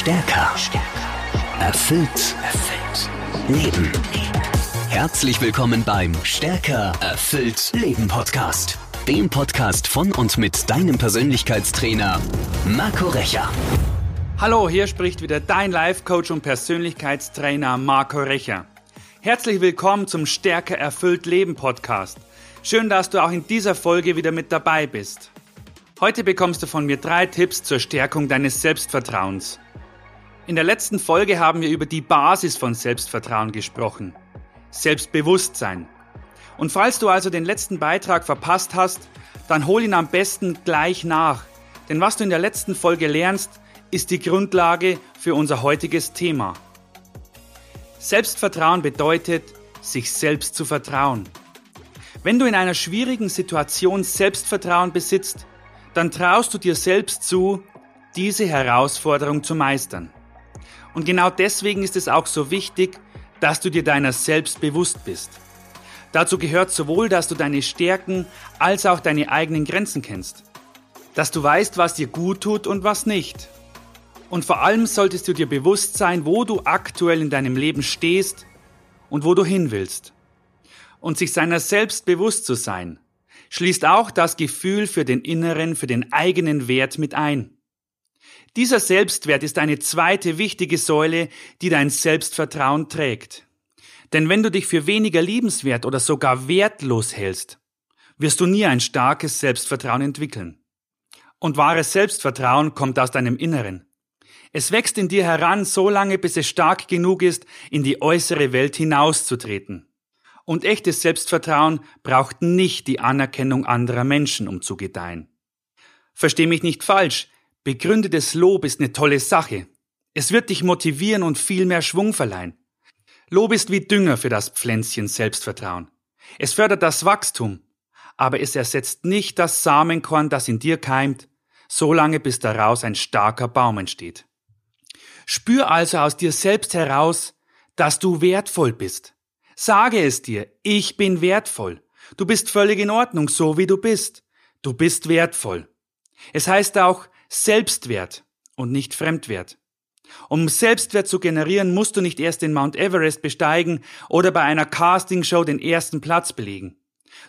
Stärker. Erfüllt. Erfüllt. Leben. Herzlich willkommen beim Stärker. Erfüllt. Leben Podcast. Dem Podcast von und mit deinem Persönlichkeitstrainer Marco Recher. Hallo, hier spricht wieder dein Life-Coach und Persönlichkeitstrainer Marco Recher. Herzlich willkommen zum Stärker erfüllt Leben Podcast. Schön, dass du auch in dieser Folge wieder mit dabei bist. Heute bekommst du von mir drei Tipps zur Stärkung deines Selbstvertrauens. In der letzten Folge haben wir über die Basis von Selbstvertrauen gesprochen. Selbstbewusstsein. Und falls du also den letzten Beitrag verpasst hast, dann hol ihn am besten gleich nach. Denn was du in der letzten Folge lernst, ist die Grundlage für unser heutiges Thema. Selbstvertrauen bedeutet, sich selbst zu vertrauen. Wenn du in einer schwierigen Situation Selbstvertrauen besitzt, dann traust du dir selbst zu, diese Herausforderung zu meistern. Und genau deswegen ist es auch so wichtig, dass du dir deiner selbst bewusst bist. Dazu gehört sowohl, dass du deine Stärken als auch deine eigenen Grenzen kennst. Dass du weißt, was dir gut tut und was nicht. Und vor allem solltest du dir bewusst sein, wo du aktuell in deinem Leben stehst und wo du hin willst. Und sich seiner selbst bewusst zu sein, schließt auch das Gefühl für den inneren, für den eigenen Wert mit ein. Dieser Selbstwert ist eine zweite wichtige Säule, die dein Selbstvertrauen trägt. Denn wenn du dich für weniger liebenswert oder sogar wertlos hältst, wirst du nie ein starkes Selbstvertrauen entwickeln. Und wahres Selbstvertrauen kommt aus deinem Inneren. Es wächst in dir heran, so lange bis es stark genug ist, in die äußere Welt hinauszutreten. Und echtes Selbstvertrauen braucht nicht die Anerkennung anderer Menschen, um zu gedeihen. Versteh mich nicht falsch, begründetes Lob ist eine tolle Sache. Es wird dich motivieren und viel mehr Schwung verleihen. Lob ist wie Dünger für das Pflänzchen Selbstvertrauen. Es fördert das Wachstum, aber es ersetzt nicht das Samenkorn, das in dir keimt, solange bis daraus ein starker Baum entsteht. Spür also aus dir selbst heraus, dass du wertvoll bist. Sage es dir, ich bin wertvoll. Du bist völlig in Ordnung, so wie du bist. Du bist wertvoll. Es heißt auch Selbstwert und nicht Fremdwert. Um Selbstwert zu generieren, musst du nicht erst den Mount Everest besteigen oder bei einer Castingshow den ersten Platz belegen.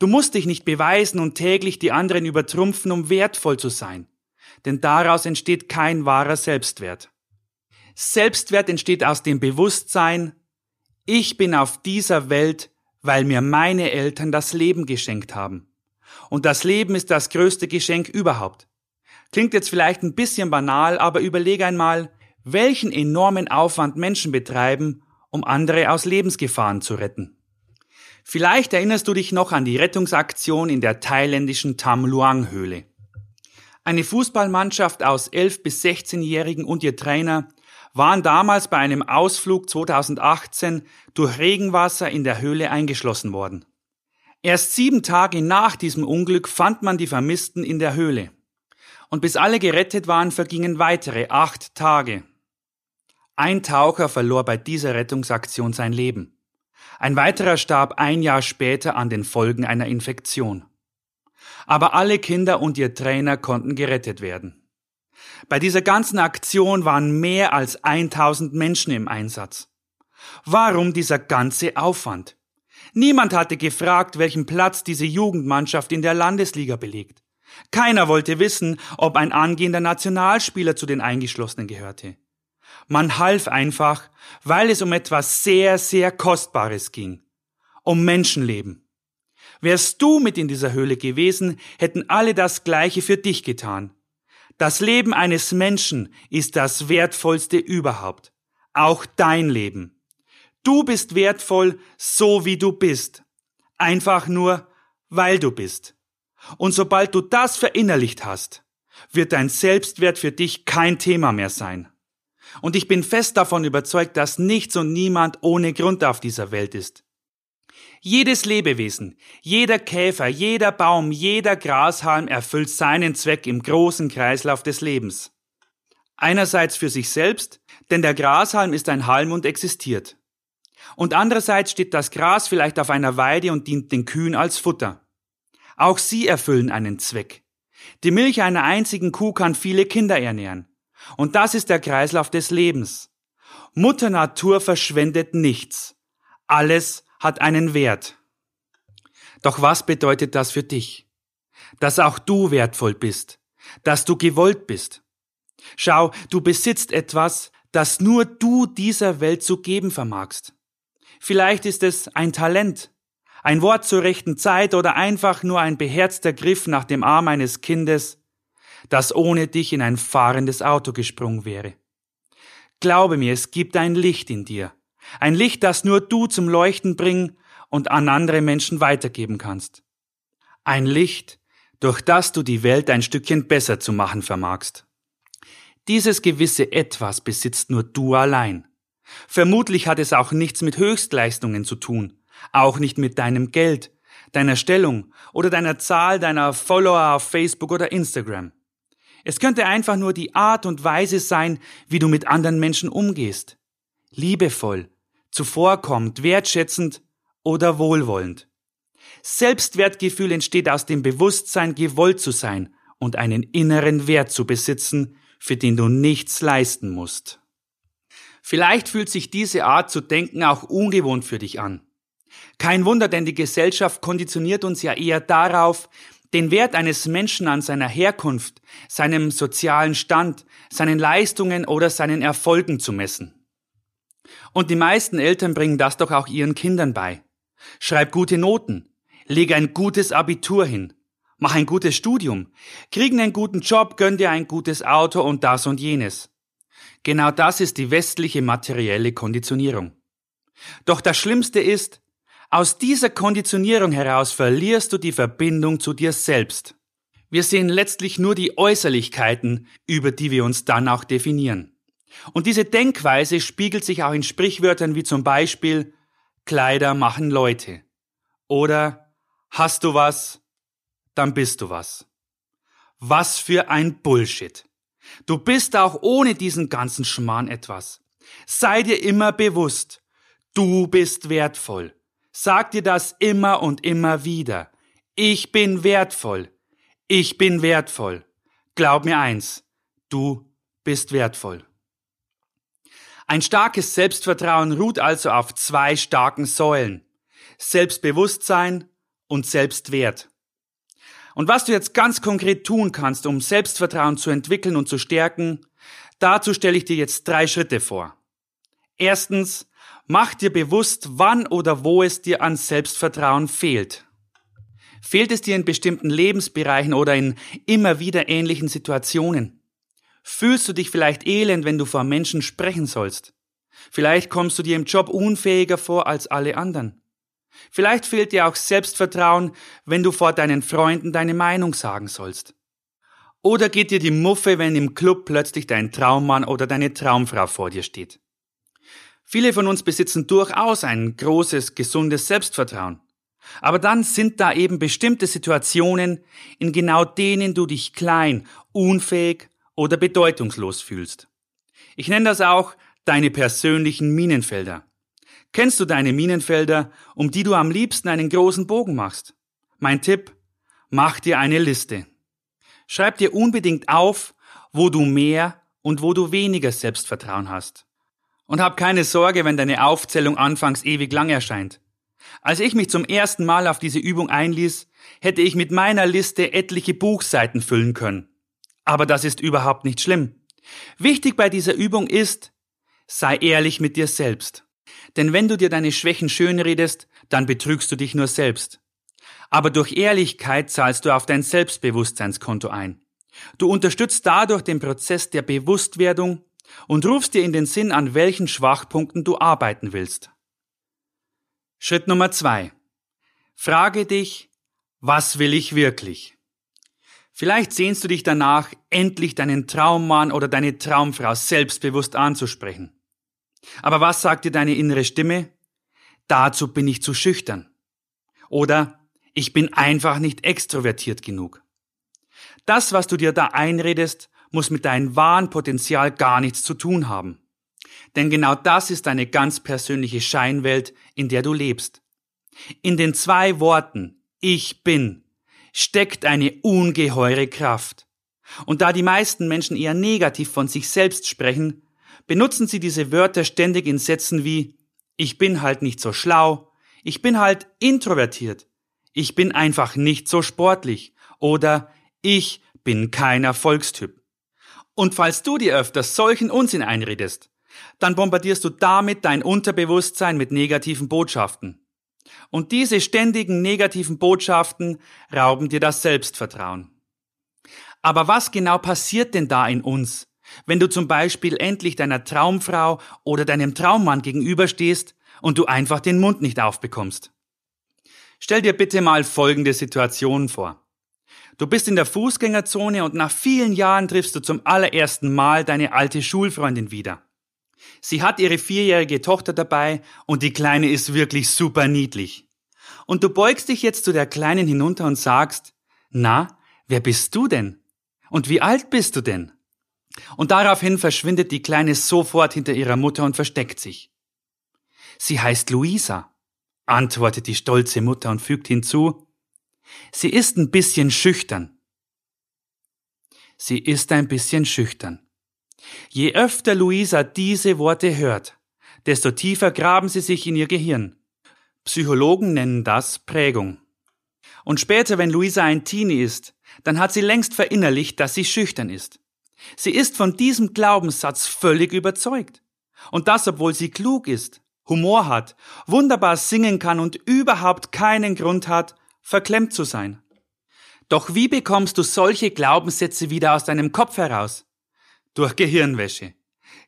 Du musst dich nicht beweisen und täglich die anderen übertrumpfen, um wertvoll zu sein. Denn daraus entsteht kein wahrer Selbstwert. Selbstwert entsteht aus dem Bewusstsein, ich bin auf dieser Welt, weil mir meine Eltern das Leben geschenkt haben. Und das Leben ist das größte Geschenk überhaupt. Klingt jetzt vielleicht ein bisschen banal, aber überlege einmal, welchen enormen Aufwand Menschen betreiben, um andere aus Lebensgefahren zu retten. Vielleicht erinnerst du dich noch an die Rettungsaktion in der thailändischen Tam Luang Höhle. Eine Fußballmannschaft aus 11 bis 16-Jährigen und ihr Trainer waren damals bei einem Ausflug 2018 durch Regenwasser in der Höhle eingeschlossen worden. Erst sieben Tage nach diesem Unglück fand man die Vermissten in der Höhle. Und bis alle gerettet waren, vergingen weitere acht Tage. Ein Taucher verlor bei dieser Rettungsaktion sein Leben. Ein weiterer starb ein Jahr später an den Folgen einer Infektion. Aber alle Kinder und ihr Trainer konnten gerettet werden. Bei dieser ganzen Aktion waren mehr als 1000 Menschen im Einsatz. Warum dieser ganze Aufwand? Niemand hatte gefragt, welchen Platz diese Jugendmannschaft in der Landesliga belegt. Keiner wollte wissen, ob ein angehender Nationalspieler zu den Eingeschlossenen gehörte. Man half einfach, weil es um etwas sehr, sehr Kostbares ging. Um Menschenleben. Wärst du mit in dieser Höhle gewesen, hätten alle das Gleiche für dich getan. Das Leben eines Menschen ist das Wertvollste überhaupt. Auch dein Leben. Du bist wertvoll, so wie du bist. Einfach nur, weil du bist. Und sobald du das verinnerlicht hast, wird dein Selbstwert für dich kein Thema mehr sein. Und ich bin fest davon überzeugt, dass nichts und niemand ohne Grund auf dieser Welt ist. Jedes Lebewesen, jeder Käfer, jeder Baum, jeder Grashalm erfüllt seinen Zweck im großen Kreislauf des Lebens. Einerseits für sich selbst, denn der Grashalm ist ein Halm und existiert. Und andererseits steht das Gras vielleicht auf einer Weide und dient den Kühen als Futter. Auch sie erfüllen einen Zweck. Die Milch einer einzigen Kuh kann viele Kinder ernähren. Und das ist der Kreislauf des Lebens. Mutter Natur verschwendet nichts. Alles hat einen Wert. Doch was bedeutet das für dich? Dass auch du wertvoll bist, dass du gewollt bist. Schau, du besitzt etwas, das nur du dieser Welt zu geben vermagst. Vielleicht ist es ein Talent, ein Wort zur rechten Zeit oder einfach nur ein beherzter Griff nach dem Arm eines Kindes, das ohne dich in ein fahrendes Auto gesprungen wäre. Glaube mir, es gibt ein Licht in dir, ein Licht, das nur du zum Leuchten bringen und an andere Menschen weitergeben kannst. Ein Licht, durch das du die Welt ein Stückchen besser zu machen vermagst. Dieses gewisse Etwas besitzt nur du allein. Vermutlich hat es auch nichts mit Höchstleistungen zu tun, auch nicht mit deinem Geld, deiner Stellung oder deiner Zahl deiner Follower auf Facebook oder Instagram. Es könnte einfach nur die Art und Weise sein, wie du mit anderen Menschen umgehst. Liebevoll, zuvorkommend, wertschätzend oder wohlwollend. Selbstwertgefühl entsteht aus dem Bewusstsein, gewollt zu sein und einen inneren Wert zu besitzen, für den du nichts leisten musst. Vielleicht fühlt sich diese Art zu denken auch ungewohnt für dich an. Kein Wunder, denn die Gesellschaft konditioniert uns ja eher darauf, den Wert eines Menschen an seiner Herkunft, seinem sozialen Stand, seinen Leistungen oder seinen Erfolgen zu messen. Und die meisten Eltern bringen das doch auch ihren Kindern bei. Schreib gute Noten, leg ein gutes Abitur hin, Mach ein gutes Studium. Krieg einen guten Job, gönn dir ein gutes Auto und das und jenes. Genau das ist die westliche materielle Konditionierung. Doch das Schlimmste ist, aus dieser Konditionierung heraus verlierst du die Verbindung zu dir selbst. Wir sehen letztlich nur die Äußerlichkeiten, über die wir uns dann auch definieren. Und diese Denkweise spiegelt sich auch in Sprichwörtern wie zum Beispiel Kleider machen Leute oder Hast du was, dann bist du was. Was für ein Bullshit. Du bist auch ohne diesen ganzen Schmarrn etwas. Sei dir immer bewusst, du bist wertvoll. Sag dir das immer und immer wieder. Ich bin wertvoll. Ich bin wertvoll. Glaub mir eins, du bist wertvoll. Ein starkes Selbstvertrauen ruht also auf zwei starken Säulen. Selbstbewusstsein und Selbstwert. Und was du jetzt ganz konkret tun kannst, um Selbstvertrauen zu entwickeln und zu stärken, dazu stelle ich dir jetzt drei Schritte vor. Erstens, mach dir bewusst, wann oder wo es dir an Selbstvertrauen fehlt. Fehlt es dir in bestimmten Lebensbereichen oder in immer wieder ähnlichen Situationen? Fühlst du dich vielleicht elend, wenn du vor Menschen sprechen sollst? Vielleicht kommst du dir im Job unfähiger vor als alle anderen. Vielleicht fehlt dir auch Selbstvertrauen, wenn du vor deinen Freunden deine Meinung sagen sollst. Oder geht dir die Muffe, wenn im Club plötzlich dein Traummann oder deine Traumfrau vor dir steht. Viele von uns besitzen durchaus ein großes, gesundes Selbstvertrauen. Aber dann sind da eben bestimmte Situationen, in genau denen du dich klein, unfähig oder bedeutungslos fühlst. Ich nenne das auch deine persönlichen Minenfelder. Kennst du deine Minenfelder, um die du am liebsten einen großen Bogen machst? Mein Tipp, mach dir eine Liste. Schreib dir unbedingt auf, wo du mehr und wo du weniger Selbstvertrauen hast. Und hab keine Sorge, wenn deine Aufzählung anfangs ewig lang erscheint. Als ich mich zum ersten Mal auf diese Übung einließ, hätte ich mit meiner Liste etliche Buchseiten füllen können. Aber das ist überhaupt nicht schlimm. Wichtig bei dieser Übung ist, sei ehrlich mit dir selbst. Denn wenn du dir deine Schwächen schönredest, dann betrügst du dich nur selbst. Aber durch Ehrlichkeit zahlst du auf dein Selbstbewusstseinskonto ein. Du unterstützt dadurch den Prozess der Bewusstwerdung und rufst dir in den Sinn, an welchen Schwachpunkten du arbeiten willst. Schritt Nummer zwei. Frage dich, was will ich wirklich? Vielleicht sehnst du dich danach, endlich deinen Traummann oder deine Traumfrau selbstbewusst anzusprechen. Aber was sagt dir deine innere Stimme? Dazu bin ich zu schüchtern. Oder ich bin einfach nicht extrovertiert genug. Das, was du dir da einredest, muss mit deinem wahren Potenzial gar nichts zu tun haben. Denn genau das ist deine ganz persönliche Scheinwelt, in der du lebst. In den zwei Worten Ich bin steckt eine ungeheure Kraft. Und da die meisten Menschen eher negativ von sich selbst sprechen, benutzen sie diese Wörter ständig in Sätzen wie ich bin halt nicht so schlau, ich bin halt introvertiert, ich bin einfach nicht so sportlich oder ich bin kein Erfolgstyp. Und falls du dir öfters solchen Unsinn einredest, dann bombardierst du damit dein Unterbewusstsein mit negativen Botschaften. Und diese ständigen negativen Botschaften rauben dir das Selbstvertrauen. Aber was genau passiert denn da in uns, wenn du zum Beispiel endlich deiner Traumfrau oder deinem Traummann gegenüberstehst und du einfach den Mund nicht aufbekommst? Stell dir bitte mal folgende Situation vor. Du bist in der Fußgängerzone und nach vielen Jahren triffst du zum allerersten Mal deine alte Schulfreundin wieder. Sie hat ihre vierjährige Tochter dabei und die Kleine ist wirklich super niedlich. Und du beugst dich jetzt zu der Kleinen hinunter und sagst, na, wer bist du denn? Und wie alt bist du denn? Und daraufhin verschwindet die Kleine sofort hinter ihrer Mutter und versteckt sich. Sie heißt Luisa, antwortet die stolze Mutter und fügt hinzu, sie ist ein bisschen schüchtern. Sie ist ein bisschen schüchtern. Je öfter Luisa diese Worte hört, desto tiefer graben sie sich in ihr Gehirn. Psychologen nennen das Prägung. Und später, wenn Luisa ein Teenie ist, dann hat sie längst verinnerlicht, dass sie schüchtern ist. Sie ist von diesem Glaubenssatz völlig überzeugt. Und das, obwohl sie klug ist, Humor hat, wunderbar singen kann und überhaupt keinen Grund hat, verklemmt zu sein. Doch wie bekommst du solche Glaubenssätze wieder aus deinem Kopf heraus? durch Gehirnwäsche.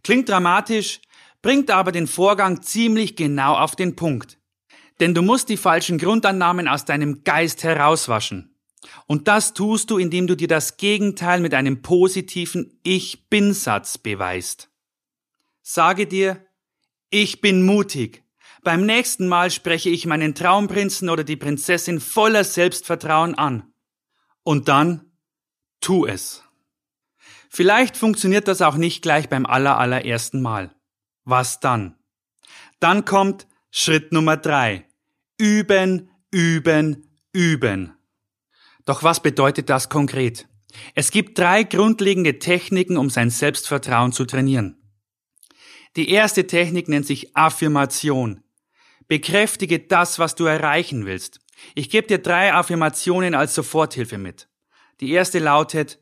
Klingt dramatisch, bringt aber den Vorgang ziemlich genau auf den Punkt. Denn du musst die falschen Grundannahmen aus deinem Geist herauswaschen. Und das tust du, indem du dir das Gegenteil mit einem positiven Ich bin Satz beweist. Sage dir, ich bin mutig. Beim nächsten Mal spreche ich meinen Traumprinzen oder die Prinzessin voller Selbstvertrauen an. Und dann tu es. Vielleicht funktioniert das auch nicht gleich beim allerallerersten Mal. Was dann? Dann kommt Schritt Nummer drei. Üben, üben, üben. Doch was bedeutet das konkret? Es gibt drei grundlegende Techniken, um sein Selbstvertrauen zu trainieren. Die erste Technik nennt sich Affirmation. Bekräftige das, was du erreichen willst. Ich gebe dir drei Affirmationen als Soforthilfe mit. Die erste lautet,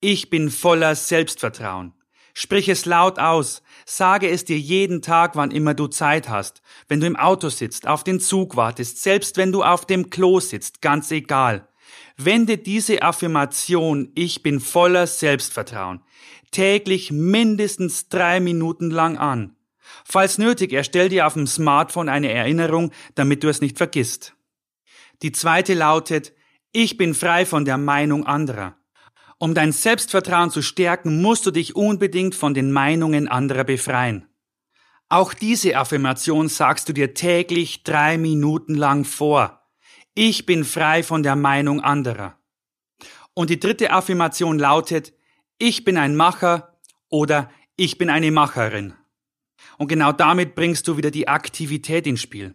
ich bin voller Selbstvertrauen. Sprich es laut aus, sage es dir jeden Tag, wann immer du Zeit hast, wenn du im Auto sitzt, auf den Zug wartest, selbst wenn du auf dem Klo sitzt, ganz egal. Wende diese Affirmation Ich bin voller Selbstvertrauen täglich mindestens drei Minuten lang an. Falls nötig, erstell dir auf dem Smartphone eine Erinnerung, damit du es nicht vergisst. Die zweite lautet Ich bin frei von der Meinung anderer. Um dein Selbstvertrauen zu stärken, musst du dich unbedingt von den Meinungen anderer befreien. Auch diese Affirmation sagst du dir täglich drei Minuten lang vor. Ich bin frei von der Meinung anderer. Und die dritte Affirmation lautet, ich bin ein Macher oder ich bin eine Macherin. Und genau damit bringst du wieder die Aktivität ins Spiel.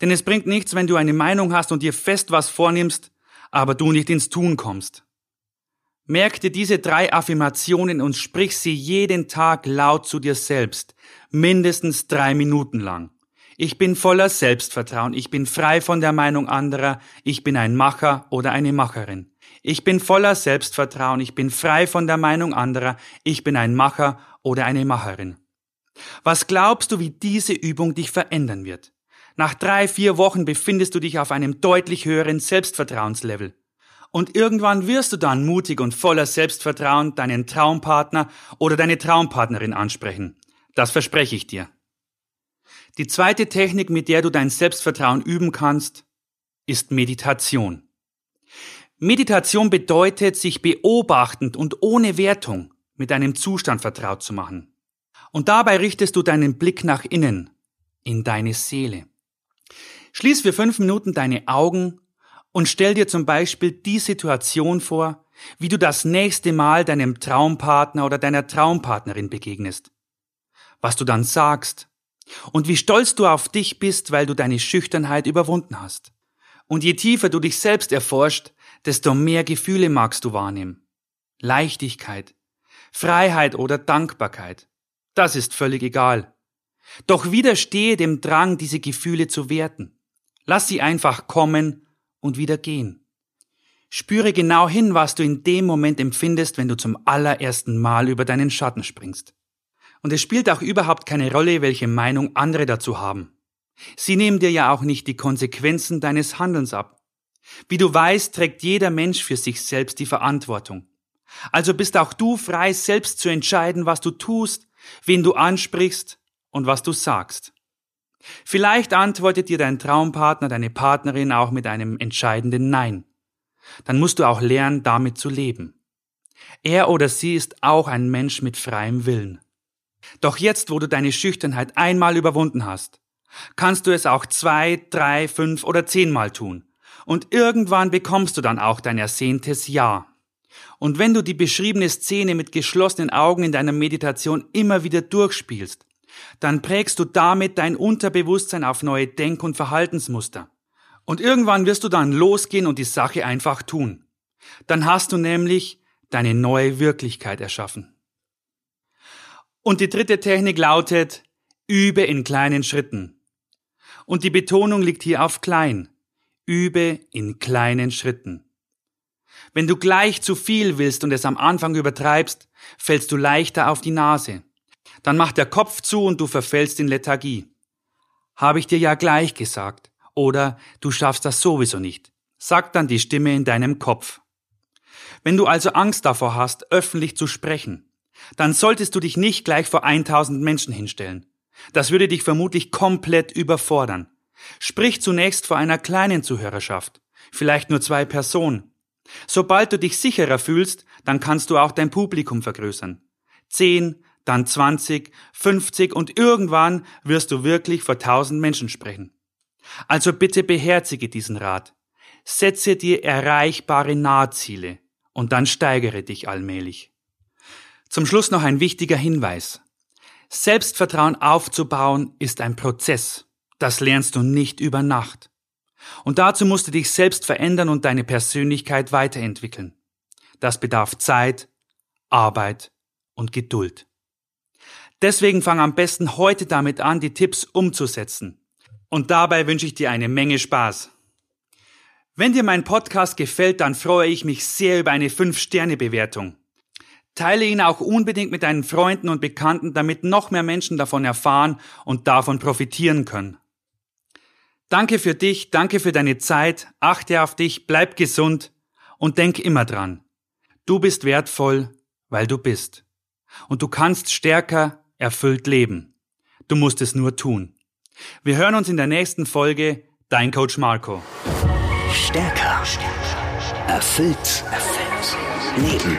Denn es bringt nichts, wenn du eine Meinung hast und dir fest was vornimmst, aber du nicht ins Tun kommst. Merk dir diese drei Affirmationen und sprich sie jeden Tag laut zu dir selbst, mindestens drei Minuten lang. Ich bin voller Selbstvertrauen, ich bin frei von der Meinung anderer, ich bin ein Macher oder eine Macherin. Ich bin voller Selbstvertrauen, ich bin frei von der Meinung anderer, ich bin ein Macher oder eine Macherin. Was glaubst du, wie diese Übung dich verändern wird? Nach drei, vier Wochen befindest du dich auf einem deutlich höheren Selbstvertrauenslevel. Und irgendwann wirst du dann mutig und voller Selbstvertrauen deinen Traumpartner oder deine Traumpartnerin ansprechen. Das verspreche ich dir. Die zweite Technik, mit der du dein Selbstvertrauen üben kannst, ist Meditation. Meditation bedeutet, sich beobachtend und ohne Wertung mit deinem Zustand vertraut zu machen. Und dabei richtest du deinen Blick nach innen, in deine Seele. Schließ für fünf Minuten deine Augen und stell dir zum Beispiel die Situation vor, wie du das nächste Mal deinem Traumpartner oder deiner Traumpartnerin begegnest. Was du dann sagst und wie stolz du auf dich bist, weil du deine Schüchternheit überwunden hast. Und je tiefer du dich selbst erforscht, desto mehr Gefühle magst du wahrnehmen. Leichtigkeit, Freiheit oder Dankbarkeit. Das ist völlig egal. Doch widerstehe dem Drang, diese Gefühle zu werten. Lass sie einfach kommen und wieder gehen. Spüre genau hin, was du in dem Moment empfindest, wenn du zum allerersten Mal über deinen Schatten springst. Und es spielt auch überhaupt keine Rolle, welche Meinung andere dazu haben. Sie nehmen dir ja auch nicht die Konsequenzen deines Handelns ab. Wie du weißt, trägt jeder Mensch für sich selbst die Verantwortung. Also bist auch du frei, selbst zu entscheiden, was du tust, wen du ansprichst und was du sagst. Vielleicht antwortet dir dein Traumpartner, deine Partnerin auch mit einem entscheidenden Nein. Dann musst du auch lernen, damit zu leben. Er oder sie ist auch ein Mensch mit freiem Willen. Doch jetzt, wo du deine Schüchternheit einmal überwunden hast, kannst du es auch zwei, drei, fünf oder zehnmal tun. Und irgendwann bekommst du dann auch dein ersehntes Ja. Und wenn du die beschriebene Szene mit geschlossenen Augen in deiner Meditation immer wieder durchspielst, dann prägst du damit dein Unterbewusstsein auf neue Denk- und Verhaltensmuster. Und irgendwann wirst du dann losgehen und die Sache einfach tun. Dann hast du nämlich deine neue Wirklichkeit erschaffen. Und die dritte Technik lautet, übe in kleinen Schritten. Und die Betonung liegt hier auf klein. Übe in kleinen Schritten. Wenn du gleich zu viel willst und es am Anfang übertreibst, fällst du leichter auf die Nase. Dann macht der Kopf zu und du verfällst in Lethargie. Habe ich dir ja gleich gesagt. Oder du schaffst das sowieso nicht. Sagt dann die Stimme in deinem Kopf. Wenn du also Angst davor hast, öffentlich zu sprechen, dann solltest du dich nicht gleich vor 1000 Menschen hinstellen. Das würde dich vermutlich komplett überfordern. Sprich zunächst vor einer kleinen Zuhörerschaft, vielleicht nur zwei Personen. Sobald du dich sicherer fühlst, dann kannst du auch dein Publikum vergrößern. Zehn, dann zwanzig, fünfzig und irgendwann wirst du wirklich vor tausend Menschen sprechen. Also bitte beherzige diesen Rat. Setze dir erreichbare Nahziele und dann steigere dich allmählich. Zum Schluss noch ein wichtiger Hinweis. Selbstvertrauen aufzubauen ist ein Prozess. Das lernst du nicht über Nacht. Und dazu musst du dich selbst verändern und deine Persönlichkeit weiterentwickeln. Das bedarf Zeit, Arbeit und Geduld. Deswegen fang am besten heute damit an, die Tipps umzusetzen. Und dabei wünsche ich dir eine Menge Spaß. Wenn dir mein Podcast gefällt, dann freue ich mich sehr über eine 5-Sterne-Bewertung. Teile ihn auch unbedingt mit deinen Freunden und Bekannten, damit noch mehr Menschen davon erfahren und davon profitieren können. Danke für dich, danke für deine Zeit, achte auf dich, bleib gesund und denk immer dran. Du bist wertvoll, weil du bist. Und du kannst stärker, erfüllt leben. Du musst es nur tun. Wir hören uns in der nächsten Folge. Dein Coach Marco. Stärker. Erfüllt. Erfüllt. Leben.